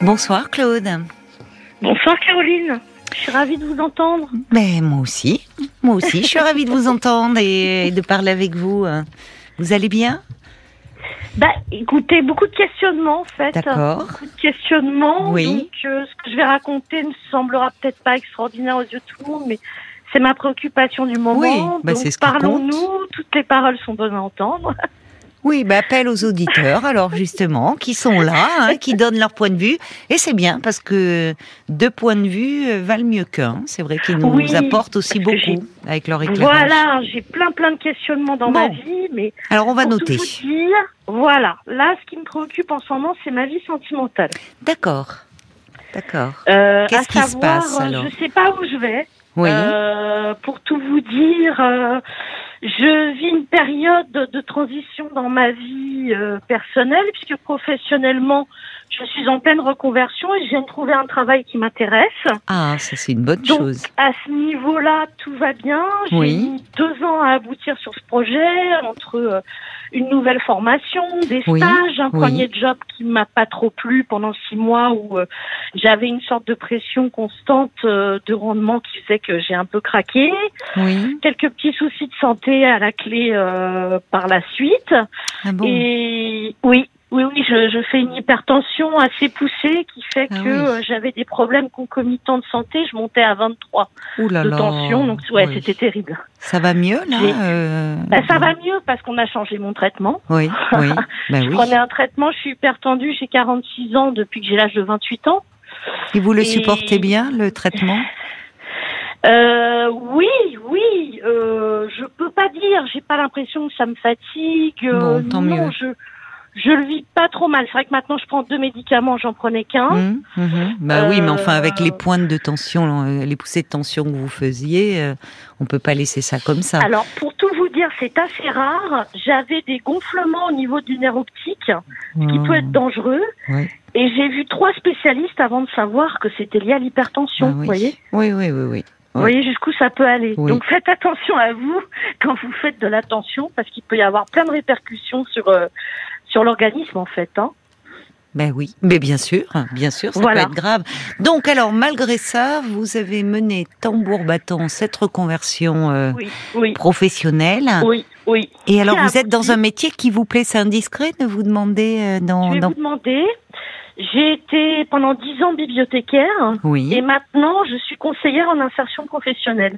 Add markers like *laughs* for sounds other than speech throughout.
Bonsoir Claude. Bonsoir Caroline. Je suis ravie de vous entendre. Ben moi aussi, moi aussi, je suis ravie de vous *laughs* entendre et de parler avec vous. Vous allez bien? Bah, écoutez, beaucoup de questionnements en fait. D'accord. Beaucoup de questionnements. Oui. Donc, euh, ce que je vais raconter ne semblera peut-être pas extraordinaire aux yeux de tout le monde, mais c'est ma préoccupation du moment. Oui, bah, Donc, parlons-nous. Toutes les paroles sont bonnes à entendre. *laughs* Oui, ben appel aux auditeurs, alors justement, qui sont là, hein, qui donnent leur point de vue. Et c'est bien, parce que deux points de vue euh, valent mieux qu'un. C'est vrai qu'ils nous Oui, apportent aussi beaucoup avec leur éclairage. Voilà, j'ai plein plein de questionnements dans Bon. ma vie, mais Alors on va pour noter. tout vous dire, voilà. Là, ce qui me préoccupe en ce moment, c'est ma vie sentimentale. D'accord. D'accord. Euh, Qu'est-ce qui se passe, euh, alors? Je sais pas où je vais. Oui. Euh, pour tout vous dire, euh, je vis une période de transition dans ma vie euh, personnelle, puisque professionnellement, je suis en pleine reconversion et je viens de trouver un travail qui m'intéresse. Ah, ça c'est une bonne Donc, chose. à ce niveau-là, tout va bien. J'ai Oui. mis deux ans à aboutir sur ce projet, entre euh, une nouvelle formation, des Oui, stages, un oui. premier job qui m'a pas trop plu pendant six mois où euh, j'avais une sorte de pression constante euh, de rendement qui faisait que j'ai un peu craqué. Oui. Quelques petits soucis de santé à la clé euh, par la suite. Ah bon? Et oui, oui, oui, je, je fais une hypertension assez poussée qui fait Ah que oui. euh, j'avais des problèmes concomitants de santé. Je montais à 23 Ouh là de tension, donc ouais, Oui. c'était terrible. Ça va mieux là euh, Bah, ça va mieux parce qu'on a changé mon traitement. Oui, oui. *laughs* Ben je oui. prenais un traitement, je suis hyper tendue, j'ai 46 ans depuis que j'ai l'âge de 28 ans. Et vous le et- supportez bien le traitement? Euh, oui, oui, euh, je peux pas dire, j'ai pas l'impression que ça me fatigue. euh, Bon, tant non, mieux. je je le vis pas trop mal. C'est vrai que maintenant je prends deux médicaments, j'en prenais qu'un. Hum, mhm. Bah oui, mais enfin avec Euh, les pointes de tension, euh, les poussées de tension que vous faisiez, euh, on peut pas laisser ça comme ça. Alors, pour tout vous dire, c'est assez rare. J'avais des gonflements au niveau du nerf optique, ce qui peut être dangereux. Ouais. Et j'ai vu trois spécialistes avant de savoir que c'était lié à l'hypertension. Ah Vous voyez Oui, oui, oui, oui. Vous voyez jusqu'où ça peut aller. Oui. Donc faites attention à vous *laughs* quand vous faites de l'attention, parce qu'il peut y avoir plein de répercussions sur euh, sur l'organisme en fait. Hein. Ben oui, mais bien sûr, bien sûr, ça Voilà. peut être grave. Donc alors, malgré ça, vous avez mené tambour battant cette reconversion euh, Oui, oui, professionnelle. oui, oui. Et alors, vous êtes dans un métier qui vous plaît, c'est indiscret de vous demander euh, dans, Je vais dans... vous demander. J'ai été pendant dix ans bibliothécaire. Oui. Et maintenant, je suis conseillère en insertion professionnelle.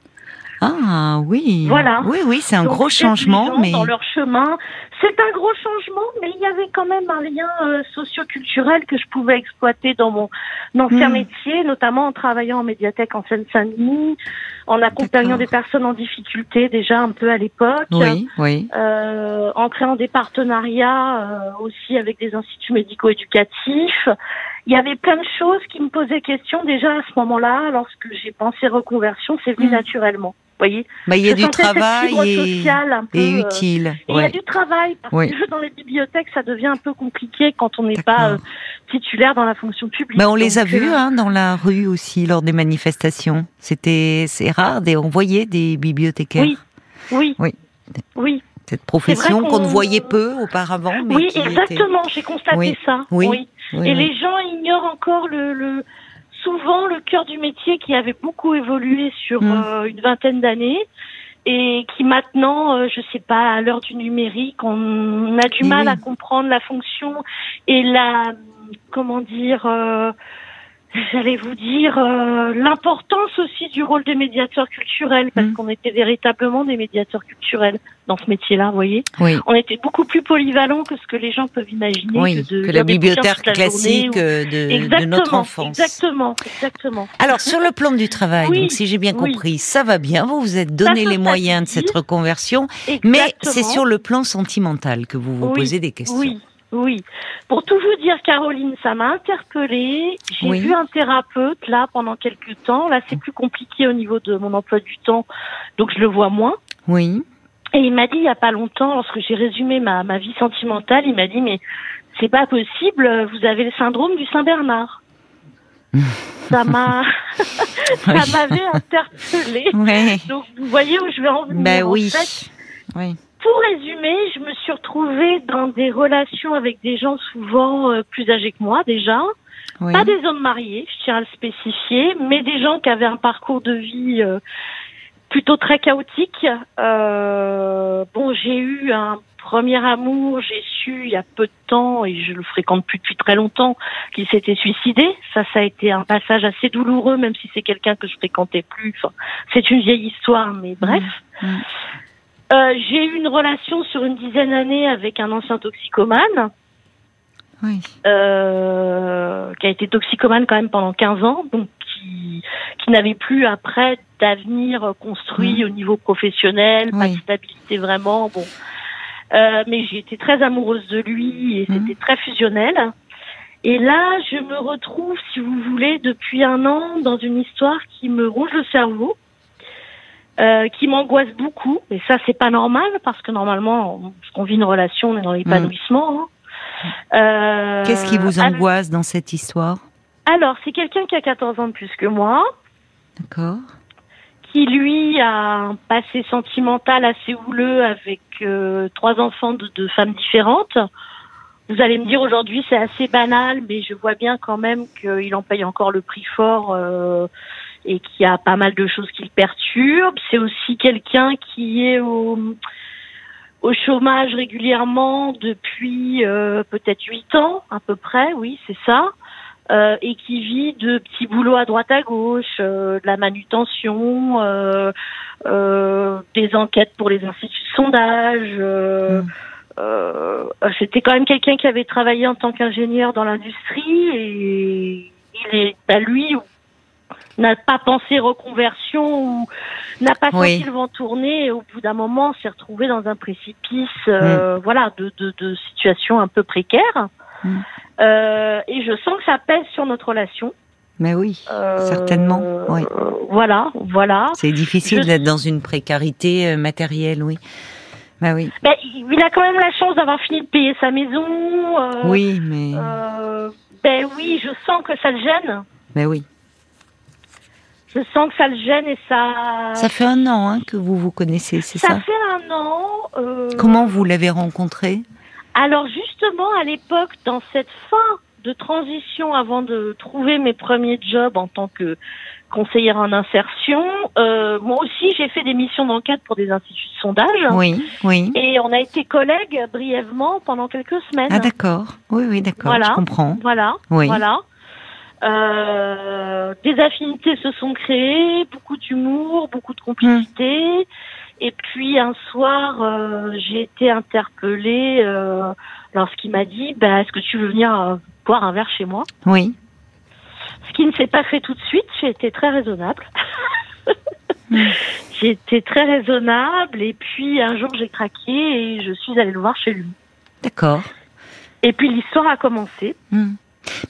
Ah oui. Voilà. Oui, oui, c'est un Donc, gros changement, mais dans leur chemin. C'est un gros changement, mais il y avait quand même un lien euh, socio-culturel que je pouvais exploiter dans mon ancien Hmm. métier, notamment en travaillant en médiathèque en Seine-Saint-Denis, en accompagnant des personnes en difficulté déjà un peu à l'époque. oui, oui. Euh, en créant des partenariats euh, aussi avec des instituts médico-éducatifs. Il y avait plein de choses qui me posaient question déjà à ce moment-là, lorsque j'ai pensé reconversion, c'est venu Mm. naturellement. Voyez Bah, il y a du travail et, peu, euh, utile. il y a du travail, parce que dans les bibliothèques, ça devient un peu compliqué quand on n'est pas euh, titulaire dans la fonction publique. Bah, on les a vus euh, hein, dans la rue aussi lors des manifestations. C'était c'est rare, des, on voyait des bibliothécaires. Oui, oui, Oui. oui, Cette profession qu'on ne voyait peu auparavant, mais oui, était- exactement. J'ai constaté Oui, ça. oui, Et les gens ignorent encore le, le souvent le cœur du métier qui avait beaucoup évolué sur Mm. euh, une vingtaine d'années et qui maintenant, euh, je sais pas, à l'heure du numérique, on a du Eh mal à comprendre la fonction et la comment dire. euh, J'allais vous dire euh, l'importance aussi du rôle des médiateurs culturels parce Mm. qu'on était véritablement des médiateurs culturels dans ce métier-là, vous voyez. Oui. On était beaucoup plus polyvalents que ce que les gens peuvent imaginer. Oui, que, de que la bibliothèque la classique ou- euh, de, notre enfance. Exactement, exactement. Alors sur le plan du travail, Oui, donc si j'ai bien compris, ça va bien. Vous vous êtes donné Ça les moyens de cette reconversion, mais Exactement. c'est sur le plan sentimental que vous vous posez des questions. Oui, oui. Pour tout vous dire, Caroline, ça m'a interpellée. J'ai Oui. vu un thérapeute là pendant quelques temps. Là, c'est plus compliqué au niveau de mon emploi du temps, donc je le vois moins. Oui. Et il m'a dit il y a pas longtemps, lorsque j'ai résumé ma, ma vie sentimentale, il m'a dit mais c'est pas possible, vous avez le syndrome du Saint Bernard. *laughs* ça m'a, *laughs* ça m'avait interpellée. Ouais. Donc vous voyez où je vais en venir. Ben En oui. fait, Oui. Pour résumer, je me suis retrouvée dans des relations avec des gens souvent euh, plus âgés que moi déjà, Oui. Pas des hommes mariés, je tiens à le spécifier, mais des gens qui avaient un parcours de vie euh, plutôt très chaotique. Euh, bon, j'ai eu un premier amour, j'ai su il y a peu de temps, et je le fréquente plus depuis très longtemps, qu'il s'était suicidé. Ça, ça a été un passage assez douloureux, même si c'est quelqu'un que je fréquentais plus. Enfin, c'est une vieille histoire, mais bref. Mm. Euh, j'ai eu une relation sur une dizaine d'années avec un ancien toxicomane Oui. euh, qui a été toxicomane quand même pendant 15 ans, donc qui, qui n'avait plus après d'avenir construit au niveau professionnel, pas de Oui. stabilité vraiment. Bon, Euh, mais j'ai été très amoureuse de lui et Mhm. c'était très fusionnel. Et là, je me retrouve, si vous voulez, depuis un an dans une histoire qui me ronge le cerveau. Euh, qui m'angoisse beaucoup, et ça c'est pas normal parce que normalement, on vit une relation, on est dans l'épanouissement. hein. Euh, Qu'est-ce qui vous alors- angoisse dans cette histoire? Alors, c'est quelqu'un qui a 14 ans de plus que moi, D'accord. qui lui a un passé sentimental assez houleux avec euh, trois enfants de, de femmes différentes. Vous allez me dire aujourd'hui c'est assez banal, mais je vois bien quand même qu'il en paye encore le prix fort euh, et qu'il y a pas mal de choses qui le perturbent. C'est aussi quelqu'un qui est au, au chômage régulièrement depuis euh, peut-être huit ans à peu près, oui c'est ça. Euh, et qui vit de petits boulots à droite à gauche, euh, de la manutention, euh, euh, des enquêtes pour les instituts de sondage. euh, Mm. euh, C'était quand même quelqu'un qui avait travaillé en tant qu'ingénieur dans l'industrie et il est, bah, lui, n'a pas pensé reconversion ou n'a pas Oui. senti le vent tourner et au bout d'un moment s'est retrouvé dans un précipice, euh, voilà, de, de, de situation un peu précaire. Mm. Euh, et je sens que ça pèse sur notre relation. Mais oui, Euh, certainement. Oui. euh, voilà, voilà. C'est difficile Je- d'être dans une précarité euh, matérielle, oui. Bah oui. Ben, il a quand même la chance d'avoir fini de payer sa maison. Oui, mais. euh, ben oui, je sens que ça le gêne. Mais oui. Je sens que ça le gêne et ça. Ça fait un an hein, que vous vous connaissez, c'est ça ça, fait un an. euh, Comment vous l'avez rencontré Alors justement, à l'époque, dans cette fin de transition avant de trouver mes premiers jobs en tant que conseillère en insertion, euh, moi aussi j'ai fait des missions d'enquête pour des instituts de sondage. Oui, oui. Et on a été collègues brièvement pendant quelques semaines. Ah d'accord. Oui, oui, d'accord. Voilà. Je comprends. Voilà. Oui. Voilà. Euh, des affinités se sont créées, beaucoup d'humour, beaucoup de complicité. Et puis un soir, euh, j'ai été interpellée euh, lorsqu'il m'a dit bah, Est-ce que tu veux venir euh, boire un verre chez moi? Oui. Ce qui ne s'est pas fait tout de suite, j'ai été très raisonnable. *laughs* J'ai été très raisonnable et puis un jour j'ai craqué et je suis allée le voir chez lui. D'accord. Et puis l'histoire a commencé. Hmm.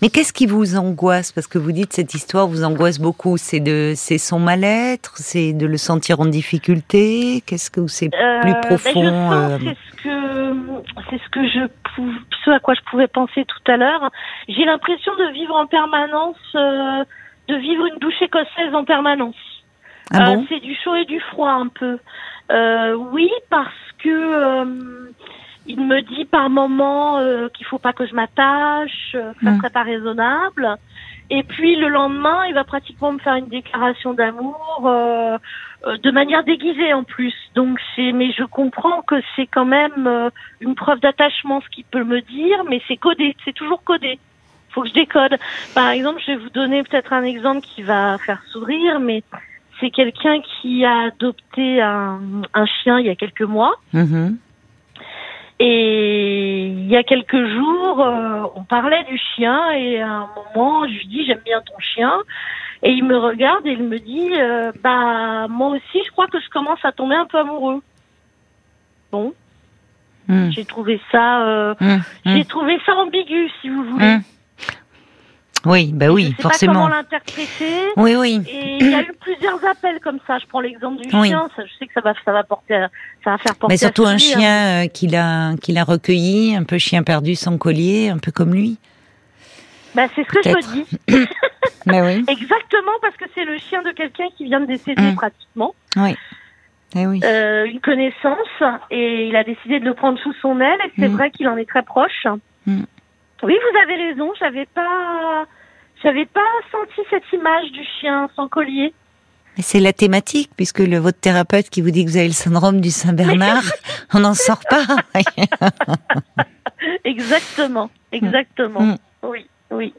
Mais qu'est-ce qui vous angoisse? Parce que vous dites cette histoire vous angoisse beaucoup. C'est de, c'est son mal-être, c'est de le sentir en difficulté? Qu'est-ce que c'est Euh, plus ben, profond euh, c'est ce que c'est ce que je pou- ce à quoi je pouvais penser tout à l'heure. J'ai l'impression de vivre en permanence, euh, de vivre une douche écossaise en permanence. Ah bon? c'est du chaud et du froid un peu. Oui, parce que il me dit par moment euh, qu'il faut pas que je m'attache, euh, que ça Mm. serait pas raisonnable. Et puis le lendemain, il va pratiquement me faire une déclaration d'amour euh, euh, de manière déguisée en plus. Donc c'est, mais je comprends que c'est quand même euh, une preuve d'attachement ce qu'il peut me dire, mais c'est codé, c'est toujours codé. Faut que je décode. Par exemple, je vais vous donner peut-être un exemple qui va faire sourire, mais c'est quelqu'un qui a adopté un, un chien il y a quelques mois. Mhm. Et il y a quelques jours, euh, on parlait du chien et à un moment, je lui dis j'aime bien ton chien. Et il me regarde et il me dit euh, bah moi aussi je crois que je commence à tomber un peu amoureux. Bon, Hmm. j'ai trouvé ça euh, Hmm. Hmm. j'ai trouvé ça ambigu si vous voulez. Hmm. Oui, bah je oui, sais pas forcément. comment l'interpréter. Oui, oui. Et il y a eu plusieurs appels comme ça. Je prends l'exemple du Oui. chien. Ça, je sais que ça va, ça va porter, à- ça va faire porter. Mais surtout un sourire. chien euh, qu'il a, qu'il a recueilli, un peu chien perdu sans collier, un peu comme lui. Bah, c'est ce que je me dis. Mais *coughs* *coughs* oui. Exactement parce que c'est le chien de quelqu'un qui vient de décéder Mm. pratiquement, Oui. Eh oui. euh, une connaissance, et il a décidé de le prendre sous son aile. Et c'est Mm. vrai qu'il en est très proche. Mm. Oui, vous avez raison. J'avais pas, j'avais pas senti cette image du chien sans collier. Mais c'est la thématique, puisque le, votre thérapeute qui vous dit que vous avez le syndrome du Saint-Bernard, on *laughs* n'en sort pas. *laughs* exactement, exactement. Mm. Oui, oui.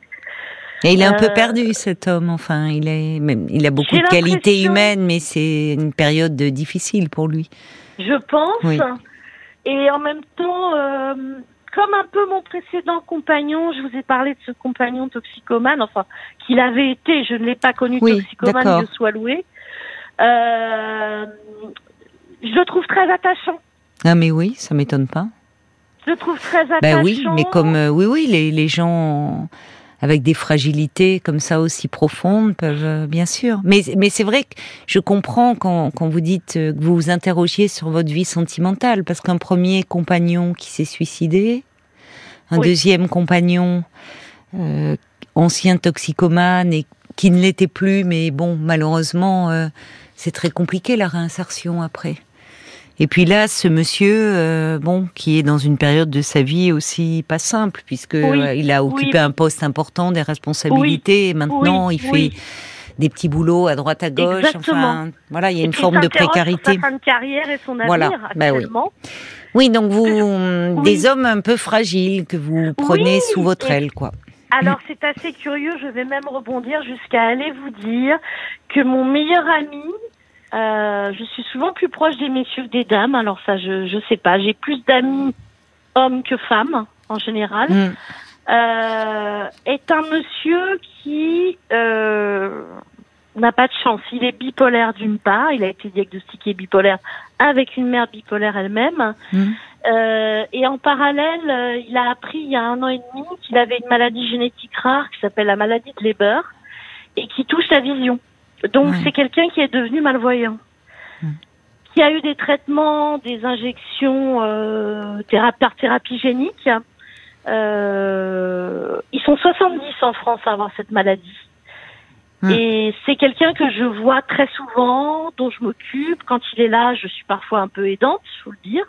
Et il est un peu euh, perdu cet homme. Enfin, il est, il a beaucoup de qualités humaines, mais c'est une période difficile pour lui. Je pense. Et en même temps, euh, comme un peu mon précédent compagnon, je vous ai parlé de ce compagnon toxicomane, enfin, qu'il avait été, je ne l'ai pas connu toxicomane, je sois loué. Euh, je le trouve très attachant. Ah mais oui, ça m'étonne pas. Je le trouve très attachant. Ben oui, mais comme oui oui, les, les gens avec des fragilités comme ça aussi profondes peuvent, euh, bien sûr. Mais, mais c'est vrai que je comprends quand, quand vous dites euh, que vous vous interrogiez sur votre vie sentimentale, parce qu'un premier compagnon qui s'est suicidé, un deuxième compagnon euh, ancien toxicomane et qui ne l'était plus, mais bon, malheureusement, c'est très compliqué la réinsertion après. Et puis là, ce monsieur, euh, bon, qui est dans une période de sa vie aussi pas simple, puisque il a occupé un poste important, des responsabilités, et maintenant il fait des petits boulots à droite à gauche. Enfin, voilà, il y a une forme de précarité. Sa fin de carrière et son avenir voilà. Bah oui. oui. donc vous, des hommes un peu fragiles que vous prenez sous votre aile, quoi. Alors c'est assez curieux, je vais même rebondir jusqu'à aller vous dire que mon meilleur ami euh, je suis souvent plus proche des messieurs que des dames. Alors ça, je je sais pas. J'ai plus d'amis hommes que femmes en général. Mm. Euh, est un monsieur qui euh, n'a pas de chance. Il est bipolaire d'une part. Il a été diagnostiqué bipolaire avec une mère bipolaire elle-même. Mm. Euh, et en parallèle, euh, il a appris il y a un an et demi qu'il avait une maladie génétique rare qui s'appelle la maladie de Leber et qui touche la vision. Donc c'est quelqu'un qui est devenu malvoyant, qui a eu des traitements, des injections euh, par thérapie génique. Euh, ils sont 70 en France à avoir cette maladie. Et c'est quelqu'un que je vois très souvent, dont je m'occupe. Quand il est là, je suis parfois un peu aidante, faut le dire.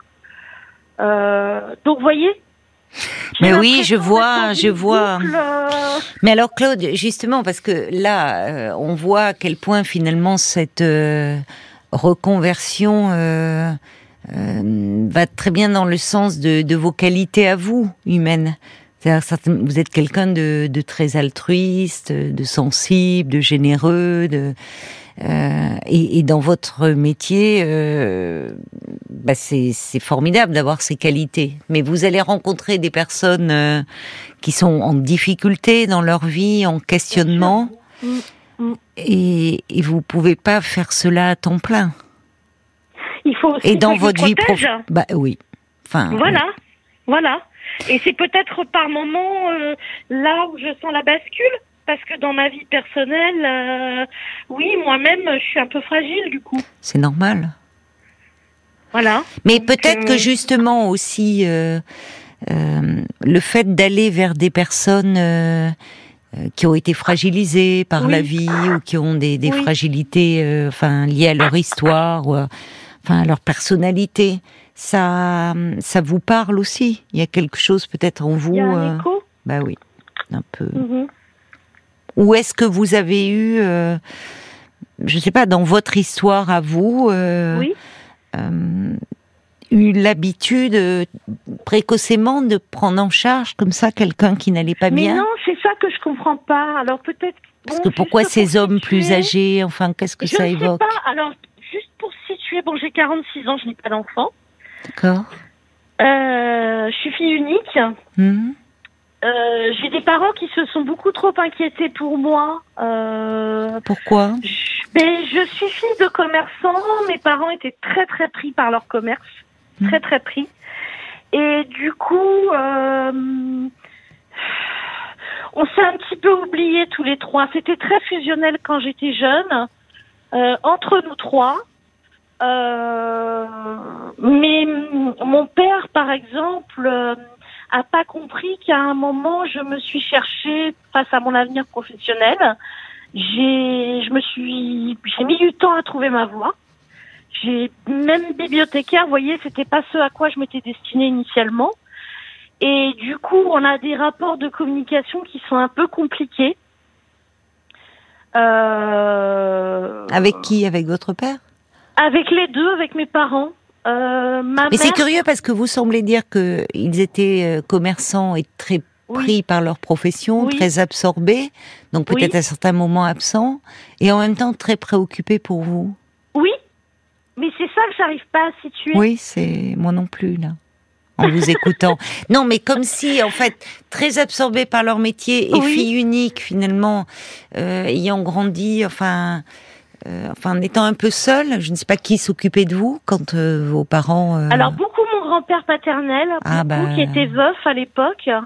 Euh, donc, vous voyez, mais oui, je vois, je vois. Mais alors Claude, justement, parce que là, euh, on voit à quel point finalement cette euh, reconversion euh, va très bien dans le sens de, vos qualités à vous, humaines. Vous êtes quelqu'un de, de, très altruiste, de sensible, de généreux, de et, et, dans votre métier, bah c'est formidable d'avoir ces qualités. Mais vous allez rencontrer des personnes euh, qui sont en difficulté dans leur vie, en questionnement, mm, mm. et, et vous pouvez pas faire cela à temps plein. Il faut aussi et dans votre vie professionnelle. Bah oui. Enfin. Voilà, voilà. Et c'est peut-être par moment euh, là où je sens la bascule parce que dans ma vie personnelle, euh, oui, moi-même, je suis un peu fragile du coup. C'est normal. Voilà. Mais peut-être que euh, justement aussi euh, le fait d'aller vers des personnes qui ont été fragilisées par la vie ou qui ont des, fragilités, enfin liées à leur histoire ou enfin à leur personnalité, ça, ça vous parle aussi? Il y a quelque chose peut-être en vous. Il y a un écho. Bah oui, un peu. Mhm. Ou est-ce que vous avez eu, euh, je ne sais pas, dans votre histoire à vous, euh, euh, eu l'habitude précocement de prendre en charge comme ça quelqu'un qui n'allait pas bien Mais non, c'est ça que je comprends pas. Alors peut-être. Parce que pourquoi ces hommes plus âgés Enfin, qu'est-ce que ça évoque Je sais pas. Alors, juste pour situer, bon, j'ai 46 ans, je n'ai pas d'enfant. D'accord. je suis fille unique. Mmh. Euh, j'ai des parents qui se sont beaucoup trop inquiétés pour moi. Euh, Pourquoi je, ben, je suis fille de commerçant. Mes parents étaient très très pris par leur commerce, hmm. très très pris. Et du coup, euh, on s'est un petit peu oubliés tous les trois. C'était très fusionnel quand j'étais jeune, euh, entre nous trois. Euh, mais mon père, par exemple a pas compris qu'à un moment, je me suis cherchée face à mon avenir professionnel. J'ai, je me suis, j'ai mis du temps à trouver ma voie. J'ai même bibliothécaire, vous voyez, c'était pas ce à quoi je m'étais destinée initialement. Et du coup, on a des rapports de communication qui sont un peu compliqués. Euh, Avec qui? Avec votre père? Avec les deux, avec mes parents. Euh, ma Mais c'est curieux parce que vous semblez dire que ils étaient euh, commerçants et très Oui. pris par leur profession, Oui. très absorbés, donc peut-être Oui. à certains moments absents, et en même temps très préoccupés pour vous. Oui, mais c'est ça que j'arrive pas à situer. Oui, c'est moi non plus là. En vous écoutant. *laughs* Non, mais comme si, en fait, très absorbés par leur métier et Oui. fille unique, finalement, euh, ayant grandi, enfin, euh, enfin, en étant un peu seule, je ne sais pas qui s'occupait de vous quand euh, vos parents. euh, Alors beaucoup mon grand-père paternel, Ah, beaucoup bah. qui était veuf à l'époque. Ah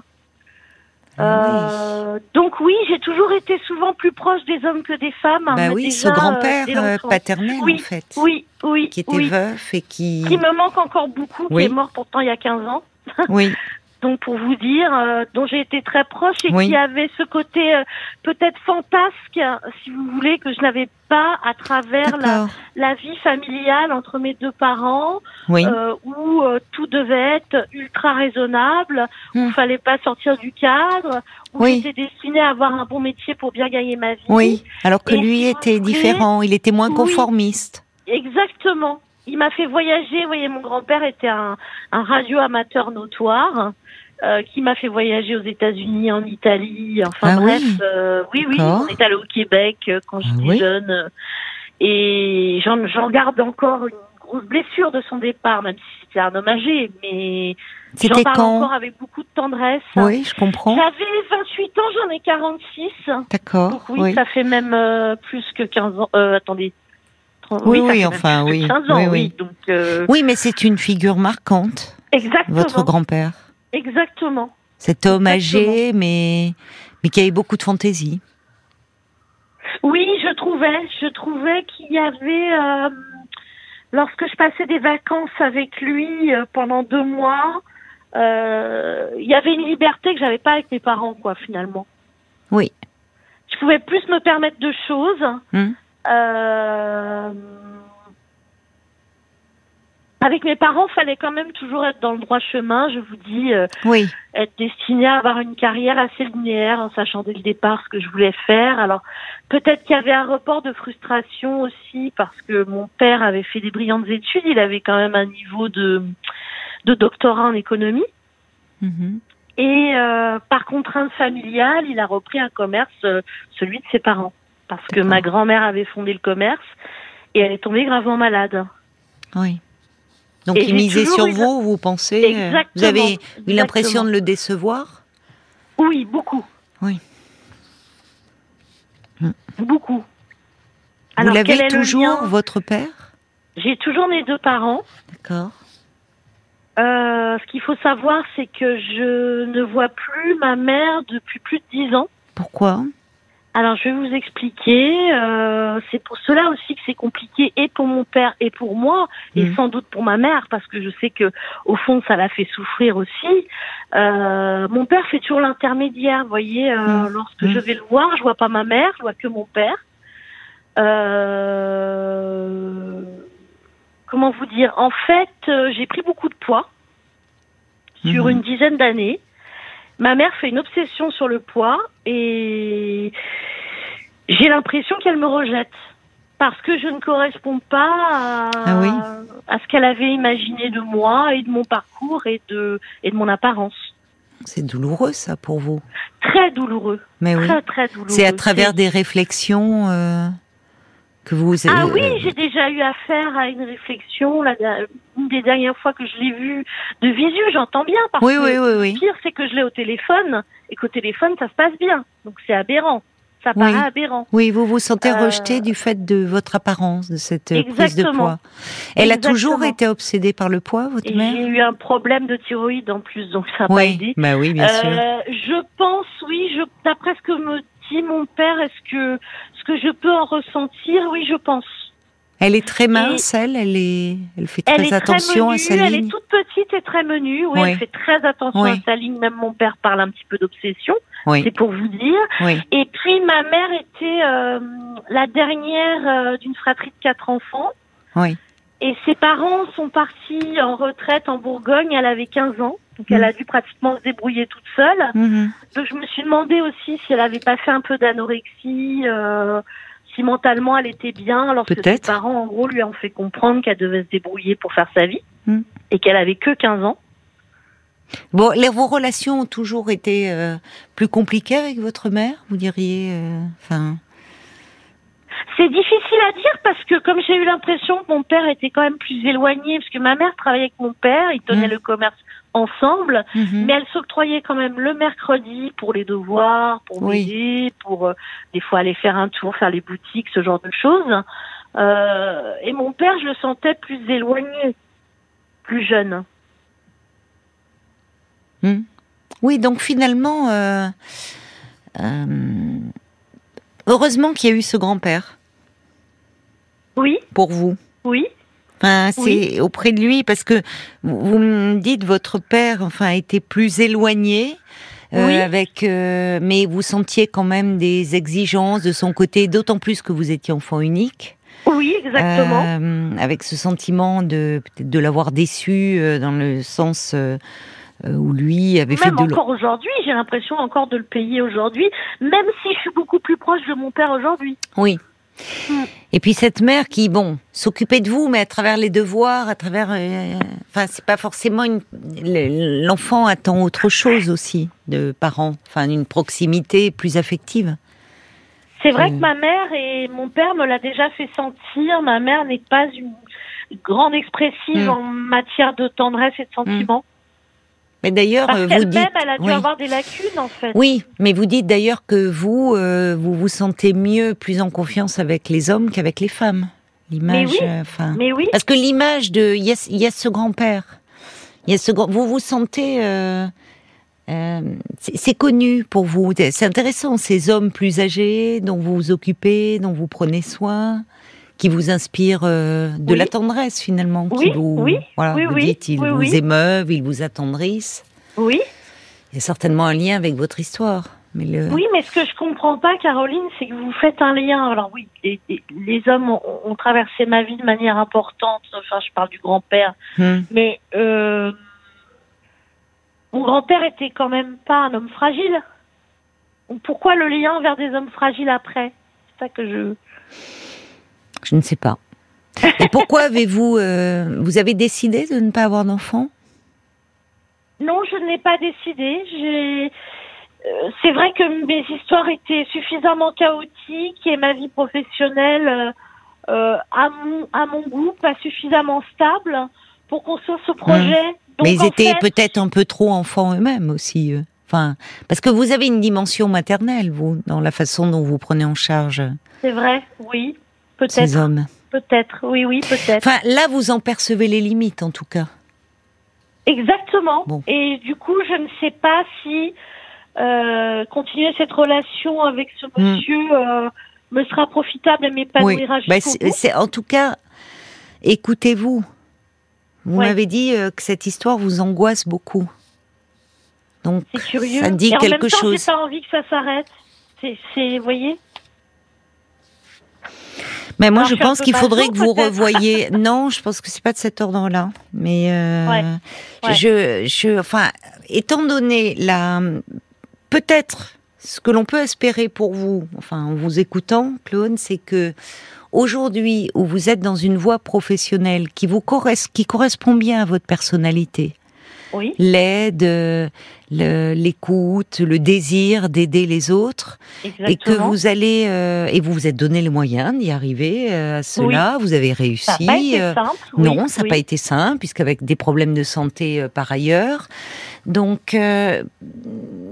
Euh, donc oui, j'ai toujours été souvent plus proche des hommes que des femmes. Bah mais oui, déjà, ce grand-père euh, paternel, Oui, en fait, Oui, oui, qui était oui. veuf et qui. Qui me manque encore beaucoup, qui est mort pourtant il y a 15 ans. Oui, *laughs* Donc pour vous dire, euh, dont j'ai été très proche et Oui. qui avait ce côté euh, peut-être fantasque, si vous voulez, que je n'avais pas à travers la, vie familiale entre mes deux parents, Oui, euh, où euh, tout devait être ultra raisonnable, où Hmm. il fallait pas sortir du cadre, où Oui. j'étais destinée à avoir un bon métier pour bien gagner ma vie. oui. Alors que Et lui était différent, il était moins conformiste. Exactement. Il m'a fait voyager. Vous voyez, mon grand-père était un, un radio amateur notoire. euh, qui m'a fait voyager aux États-Unis, en Italie, enfin Ah bref, oui. euh, oui, on est allé au Québec euh, quand Ah j'étais oui. jeune, et j'en garde encore une grosse blessure de son départ, même si c'était un homme âgé, mais j'en parle quand? encore avec beaucoup de tendresse. Oui, je comprends. J'avais 28 ans, j'en ai 46. D'accord. Donc oui, oui. ça fait même euh, plus que 15 ans. Attendez. Oui, oui, enfin, oui. 15 ans, Oui, oui. Donc, euh, Oui, mais c'est une figure marquante, exactement. votre grand-père. Exactement. Cet homme Exactement. âgé, mais, mais qui avait beaucoup de fantaisie. Oui, je trouvais, je trouvais qu'il y avait, euh, lorsque je passais des vacances avec lui euh, pendant deux mois, il y avait une liberté que j'avais pas avec mes parents, quoi, finalement. Oui. Je pouvais plus me permettre de choses. Hum. Euh, avec mes parents, fallait quand même toujours être dans le droit chemin. Je vous dis, euh, Oui. être destinée à avoir une carrière assez linéaire en sachant dès le départ ce que je voulais faire. Alors peut-être qu'il y avait un report de frustration aussi parce que mon père avait fait des brillantes études. Il avait quand même un niveau de, de doctorat en économie. Mhm. Et euh, par contrainte familiale, il a repris un commerce, celui de ses parents. Parce que ma grand-mère avait fondé le commerce et elle est tombée gravement malade. Oui. Donc Et il misait sur eu- vous, vous pensez euh, Exactement. Vous avez eu l'impression de le décevoir? Oui, beaucoup. Oui. Hmm. Beaucoup. Vous quel l'avez toujours, votre père? J'ai toujours mes deux parents. D'accord. Euh, ce qu'il faut savoir, c'est que je ne vois plus ma mère depuis plus de dix ans. Pourquoi? Alors, je vais vous expliquer. Euh, c'est pour cela aussi que c'est compliqué et pour mon père et pour moi, et Mhm. sans doute pour ma mère, parce que je sais que au fond, ça la fait souffrir aussi. Euh, mon père fait toujours l'intermédiaire. Vous voyez, euh, Mhm. lorsque Mhm. je vais le voir, je vois pas ma mère, je vois que mon père. Euh, comment vous dire? En fait, euh, j'ai pris beaucoup de poids sur Mhm. une dizaine d'années. Ma mère fait une obsession sur le poids et j'ai l'impression qu'elle me rejette parce que je ne corresponds pas à, Ah oui à ce qu'elle avait imaginé de moi et de mon parcours et de et de mon apparence. C'est douloureux ça pour vous? Très douloureux, Mais oui. très très douloureux. C'est à travers des réflexions euh, que vous. Ah euh, oui, j'ai déjà eu affaire à une réflexion. La, une des dernières fois que je l'ai vue de visu, j'entends bien. Parce Oui, que oui, oui, le oui. pire, c'est que je l'ai au téléphone et qu'au téléphone, ça se passe bien. Donc c'est aberrant. Ça Oui. paraît aberrant. Oui, vous vous sentez Euh, rejeté du fait de votre apparence, de cette euh, prise de Exactement. poids. Elle a toujours été obsédée par le poids, votre Et mère? j'ai eu un problème de thyroïde en plus, donc ça n'a pas Oui, aidé. bah oui, bien sûr. Euh, je pense, oui, je, d'après ce que me dit mon père, est-ce que que je peux en ressentir, oui, je pense. Elle est très mince, elle, elle est, elle fait Elle très attention très à sa menue, elle ligne. est toute petite et très menue. Oui, Oui. elle fait très attention Oui. à sa ligne. Même mon père parle un petit peu d'obsession. Oui, C'est pour vous dire. Et puis ma mère était euh, la dernière euh, d'une fratrie de quatre enfants. oui. Et ses parents sont partis en retraite en Bourgogne. Elle avait 15 ans. Donc elle a dû pratiquement se débrouiller toute seule. Mhm. Donc je me suis demandé aussi si elle avait pas fait un peu d'anorexie, euh, si mentalement elle était bien, lorsque ses Peut-être. parents en gros lui ont fait comprendre qu'elle devait se débrouiller pour faire sa vie Mm. et qu'elle avait que 15 ans. Bon, les, vos relations ont toujours été euh, plus compliquées avec votre mère, vous diriez. euh, Enfin, C'est difficile à dire parce que comme j'ai eu l'impression que mon père était quand même plus éloigné, parce que ma mère travaillait avec mon père, ils tenaient Mm. le commerce ensemble, mhm. mais elle s'octroyait quand même le mercredi pour les devoirs, pour Oui. m'aider, pour euh, des fois aller faire un tour, faire les boutiques, ce genre de choses. Euh, et mon père, je le sentais plus éloigné, plus jeune. Hmm. Oui, donc finalement, euh, heureusement qu'il y a eu ce grand-père Oui, pour vous. oui, Enfin, c'est Oui. auprès de lui parce que vous me dites votre père, enfin, était plus éloigné. euh, Oui. avec, euh, mais vous sentiez quand même des exigences de son côté, d'autant plus que vous étiez enfant unique. oui, exactement. Euh, avec ce sentiment de de l'avoir déçu dans le sens où lui avait fait Même de l- encore aujourd'hui, j'ai l'impression encore de le payer aujourd'hui, même si je suis beaucoup plus proche de mon père aujourd'hui. Oui. Mm. Et puis cette mère qui, bon, s'occupait de vous, mais à travers les devoirs, à travers, euh, enfin, c'est pas forcément une. le- L'enfant attend autre chose aussi de parents, enfin, une proximité plus affective. C'est vrai Mm. que ma mère et mon père me l'a déjà fait sentir. Ma mère n'est pas une grande expressive Mm. en matière de tendresse et de sentiments. Mais d'ailleurs, euh, vous dites. elle a dû oui. avoir des lacunes en fait. Oui, mais vous dites d'ailleurs que vous, euh, vous vous sentez mieux, plus en confiance avec les hommes qu'avec les femmes. L'image, euh, enfin. Mais oui, Parce que l'image de, il y a, il y a ce grand-père, il y a ce grand, vous vous sentez, euh, euh, c'est connu pour vous. C'est intéressant ces hommes plus âgés dont vous vous occupez, dont vous prenez soin, qui vous inspirent euh, de Oui. la tendresse finalement. qui Oui, vous, oui, voilà, oui, vous dites, ils vous émeuvent, ils vous attendrissent. oui. Il y a certainement un lien avec votre histoire. Mais le, Oui, mais ce que je comprends pas, Caroline, c'est que vous faites un lien. Alors oui, les, hommes ont, ont traversé ma vie de manière importante. Enfin, je parle du grand-père. Hmm. Mais euh, mon grand-père était quand même pas un homme fragile. Pourquoi le lien vers des hommes fragiles après? C'est ça que je. Je ne sais pas. Et pourquoi avez-vous, euh, vous avez décidé de ne pas avoir d'enfant? Non, je ne l'ai pas décidé. J'ai. euh, c'est vrai que mes histoires étaient suffisamment chaotiques et ma vie professionnelle, euh, à mon à mon goût, pas suffisamment stable pour construire ce projet. Donc, Mais ils en étaient fait, peut-être un peu trop enfants eux-mêmes aussi. Enfin, parce que vous avez une dimension maternelle, vous, dans la façon dont vous prenez en charge C'est vrai, oui, ces peut-être, hommes. peut-être, oui, oui, peut-être. Enfin, là, vous en percevez les limites, en tout cas. Exactement. Bon. Et du coup, je ne sais pas si euh, continuer cette relation avec ce Hmm. monsieur euh, me sera profitable et Oui. m'épanouira Bah, c'est, bout. c'est- en tout cas, écoutez-vous. Vous Ouais. m'avez dit euh, que cette histoire vous angoisse beaucoup. Donc, curieux. ça dit et en quelque même temps, chose. j'ai pas envie que ça s'arrête. C'est, c'est, vous voyez? Mais moi, Alors, je pense qu'il faudrait que vous revoyiez. *laughs* non, je pense que c'est pas de cet ordre-là. Mais euh, Ouais. Ouais. je, je, enfin, étant donné la, peut-être ce que l'on peut espérer pour vous, enfin, en vous écoutant, Claude, c'est que aujourd'hui, où vous êtes dans une voie professionnelle qui vous correspond, qui correspond bien à votre personnalité, Oui. l'aide, euh, le- l'écoute, le désir d'aider les autres, Exactement. et que vous allez et et vous vous êtes donné les moyens d'y arriver euh, à cela. Vous avez réussi. Ça pas été euh, simple. oui, non, ça n'a pas été simple, puisqu'avec des problèmes de santé euh, par ailleurs. Donc, euh,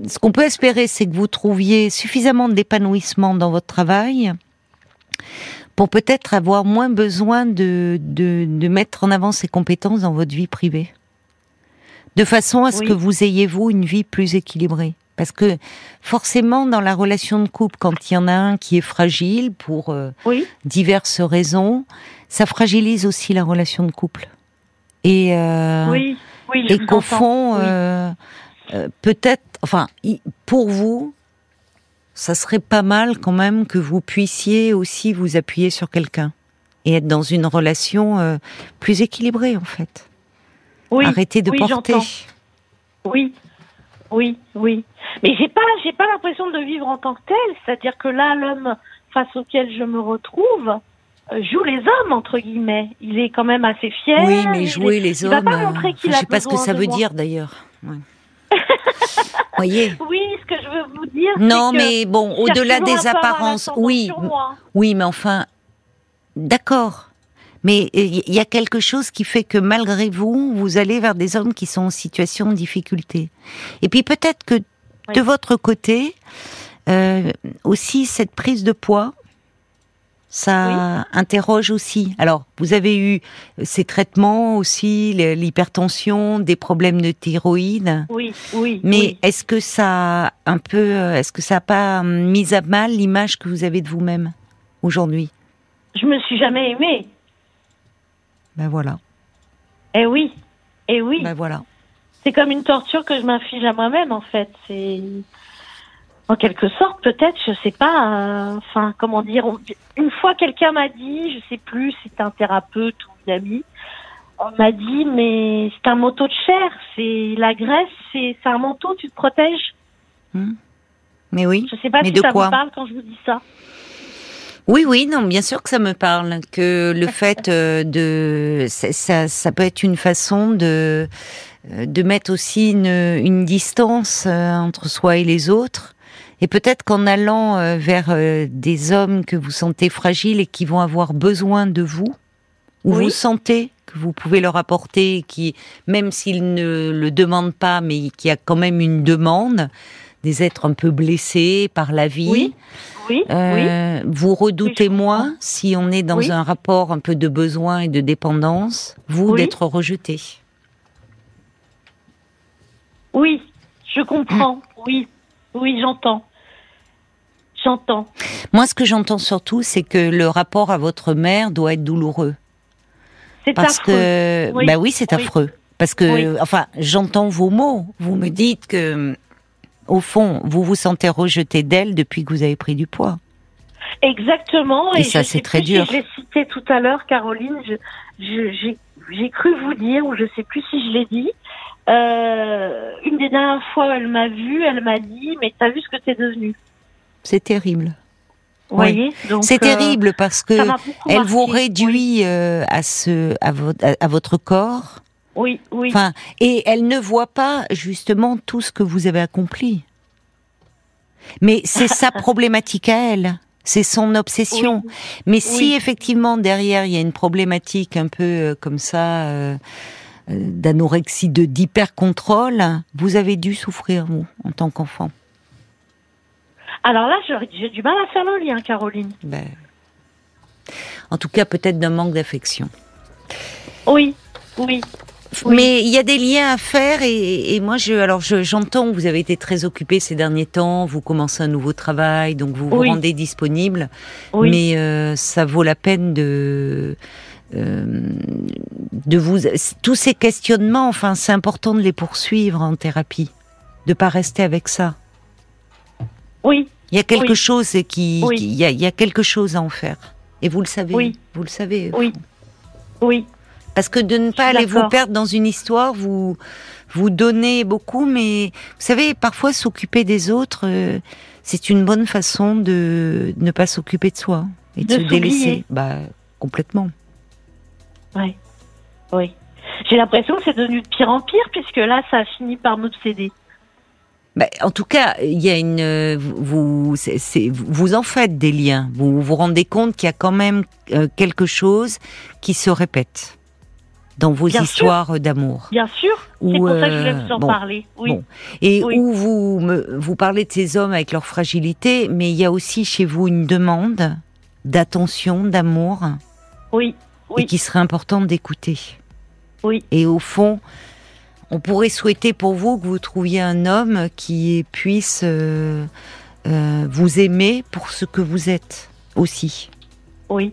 ce qu'on peut espérer, c'est que vous trouviez suffisamment d'épanouissement dans votre travail pour peut-être avoir moins besoin de, de, de mettre en avant ces compétences dans votre vie privée. De façon à ce Oui. que vous ayez, vous, une vie plus équilibrée. Parce que forcément, dans la relation de couple, quand il y en a un qui est fragile pour euh, Oui. diverses raisons, ça fragilise aussi la relation de couple. Et, euh, Oui. Et qu'au fond, euh, euh, peut-être, enfin, pour vous, ça serait pas mal quand même que vous puissiez aussi vous appuyer sur quelqu'un et être dans une relation euh, plus équilibrée en fait. Oui. Arrêtez de oui, porter. Oui, oui, oui. Mais j'ai pas, j'ai pas l'impression de vivre en tant que tel. C'est-à-dire que là, l'homme face auquel je me retrouve euh, joue les hommes entre guillemets. Il est quand même assez fier. Oui, mais jouer les hommes. Je ne sais pas ce que ça veut dire d'ailleurs. *laughs* Voyez. Oui, ce que je veux vous dire. Non, mais bon, au-delà des apparences, oui, oui, mais enfin, d'accord. Mais il y a quelque chose qui fait que malgré vous, vous allez vers des hommes qui sont en situation de difficulté. Et puis peut-être que de votre côté, euh, aussi cette prise de poids, ça interroge aussi. Alors, vous avez eu ces traitements aussi, l'hypertension, des problèmes de thyroïde. Oui, oui. Mais est-ce que ça un peu, est-ce que ça n'a pas mis à mal l'image que vous avez de vous-même aujourd'hui? Je me suis jamais aimée. Ben voilà. Eh oui, eh oui. Ben voilà. C'est comme une torture que je m'inflige à moi-même en fait. C'est en quelque sorte, peut-être, je sais pas, euh, enfin, comment dire, une fois quelqu'un m'a dit, je sais plus, c'est un thérapeute ou une amie, on m'a dit, mais c'est un manteau de chair, c'est la graisse, c'est un manteau, tu te protèges? Hmm. Mais oui. Je sais pas mais si de ça quoi? vous parle quand je vous dis ça. Oui, oui, non, bien sûr que ça me parle. Que le *laughs* fait euh, de, ça, ça peut être une façon de euh, de mettre aussi une, une distance entre soi et les autres et peut-être qu'en allant euh, vers euh, des hommes que vous sentez fragiles et qui vont avoir besoin de vous, ou vous sentez que vous pouvez leur apporter, qui, même s'ils ne le demandent pas, mais qui a quand même une demande, des êtres un peu blessés par la vie. Oui. Oui. Euh, vous redoutez moins si on est dans un rapport un peu de besoin et de dépendance, vous d'être rejeté. Oui, je comprends. Oui, oui, j'entends. J'entends. Moi, ce que j'entends surtout, c'est que le rapport à votre mère doit être douloureux. C'est Parce affreux. que, oui. bah oui, c'est affreux. Parce que, enfin, j'entends vos mots. Vous me dites que, au fond, vous vous sentez rejeté d'elle depuis que vous avez pris du poids. Exactement. Et, ça, c'est très dur. je l'ai cité tout à l'heure, Caroline. J'ai cru vous dire, ou je sais plus si je l'ai dit. Euh, une des dernières fois, elle m'a vu, elle m'a dit, mais t'as vu ce que t'es devenu C'est terrible. Vous voyez C'est euh, terrible parce que elle vous réduit euh, à ce à votre à, votre corps. Oui, oui. Enfin, et elle ne voit pas justement tout ce que vous avez accompli. Mais c'est sa *laughs* problématique à elle. C'est son obsession. Oui. Mais si effectivement derrière il y a une problématique un peu euh, comme ça euh, euh, d'anorexie, de d'hyper-contrôle, vous avez dû souffrir vous en tant qu'enfant. Alors là, j'ai j'ai du mal à faire le lien, Caroline. Ben, en tout cas, peut-être d'un manque d'affection. Oui, oui. Oui. Mais il y a des liens à faire et, et moi, je, alors je- j'entends que vous avez été très occupé ces derniers temps, vous commencez un nouveau travail, donc vous vous rendez disponible. Oui. Mais euh, ça vaut la peine de euh, de vous tous ces questionnements. Enfin, c'est important de les poursuivre en thérapie, de pas rester avec ça. Oui, Il y a quelque chose qui, Oui. qui- il y, a, il y a quelque chose à en faire. Et vous le savez. Oui. Vous le savez. oui, oui. Parce que de ne pas aller vous perdre dans une histoire, vous vous donnez beaucoup, mais vous savez, parfois s'occuper des autres, euh, c'est une bonne façon de ne pas s'occuper de soi et de, De se délaisser. Bah complètement. Oui, oui. J'ai l'impression que c'est devenu de pire en pire, puisque là, ça a fini par m'obséder. Bah, en tout cas, il y a une, euh, vous, vous en faites des liens. Vous vous rendez compte qu'il y a quand même euh, quelque chose qui se répète dans vos Bien histoires d'amour. Bien sûr, c'est Ou, pour ça que je voulais euh, vous en bon, parler. Oui, bon. Et Oui. où vous me, vous parlez de ces hommes avec leur fragilité, mais il y a aussi chez vous une demande d'attention, d'amour, oui, et oui, qui serait importante d'écouter. oui. Et au fond, on pourrait souhaiter pour vous que vous trouviez un homme qui puisse euh, euh, vous aimer pour ce que vous êtes aussi, Oui,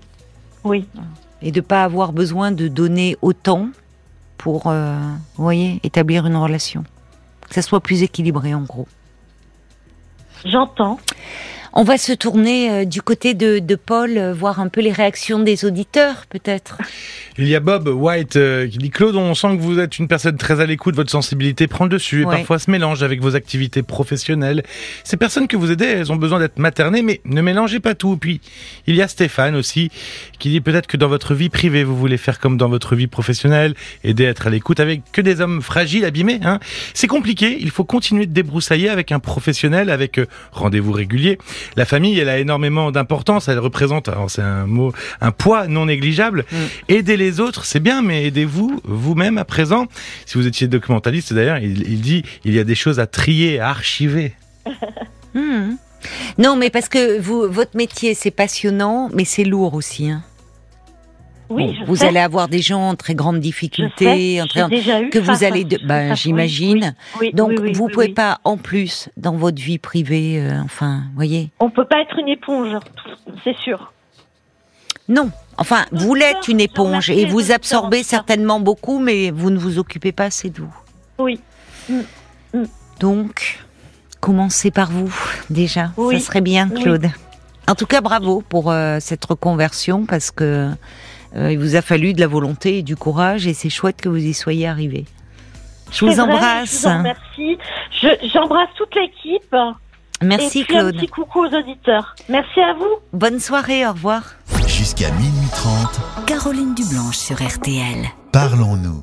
oui, et de pas avoir besoin de donner autant pour, euh, établir une relation, que ça soit plus équilibré en gros. j'entends. On va se tourner euh, du côté de, de Paul, euh, voir un peu les réactions des auditeurs, peut-être. *laughs* Il y a Bob White euh, qui dit Claude, on sent que vous êtes une personne très à l'écoute, votre sensibilité prend le dessus et Ouais. parfois se mélange avec vos activités professionnelles. Ces personnes que vous aidez, elles ont besoin d'être maternées, mais ne mélangez pas tout. Puis il y a Stéphane aussi qui dit peut-être que dans votre vie privée, vous voulez faire comme dans votre vie professionnelle, aider à être à l'écoute avec que des hommes fragiles, abîmés. Hein. C'est compliqué, il faut continuer de débroussailler avec un professionnel, avec rendez-vous réguliers. La famille, elle a énormément d'importance, elle représente, alors c'est un mot, un poids non négligeable. Mm. Aider les autres, c'est bien, mais aidez-vous vous-même à présent. Si vous étiez documentaliste, d'ailleurs, il, il dit il y a des choses à trier, à archiver. *laughs* Hmm. Non, mais parce que vous, votre métier, c'est passionnant, mais c'est lourd aussi. hein. Oui, Bon, je vous sais. allez avoir des gens en très grande difficulté, en très- que vous allez, de, ben, j'imagine. oui, oui, Donc, vous pouvez pas, en plus, dans votre vie privée, euh, enfin, voyez. On peut pas être une éponge, c'est sûr. Non. Enfin, vous l'êtes une éponge et vous absorbez certainement beaucoup, mais vous ne vous occupez pas assez de vous. Oui. Donc, commencez par vous, déjà. Ça serait bien. Claude. En tout cas, bravo pour euh, cette reconversion parce que euh, il vous a fallu de la volonté et du courage et c'est chouette que vous y soyez arrivé. Je vous vrai, embrasse. Je vous remercie. Je- J'embrasse toute l'équipe. Merci, Et puis un Claude. petit coucou aux auditeurs. Merci à vous. Bonne soirée, au revoir. Jusqu'à minuit 30, Caroline Dublanche sur RTL. parlons-nous.